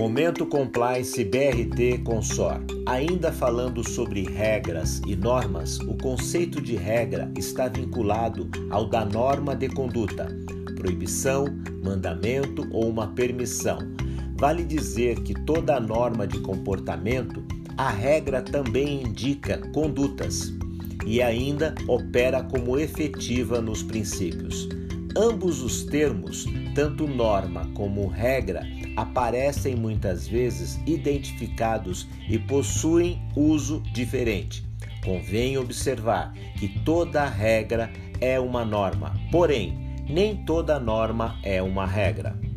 Momento Compliance BRT Consor. Ainda falando sobre regras e normas, o conceito de regra está vinculado ao da norma de conduta, proibição, mandamento ou uma permissão. Vale dizer que toda norma de comportamento, a regra também indica condutas e ainda opera como efetiva nos princípios. Ambos os termos, tanto norma como regra, aparecem muitas vezes identificados e possuem uso diferente. Convém observar que toda regra é uma norma, porém, nem toda norma é uma regra.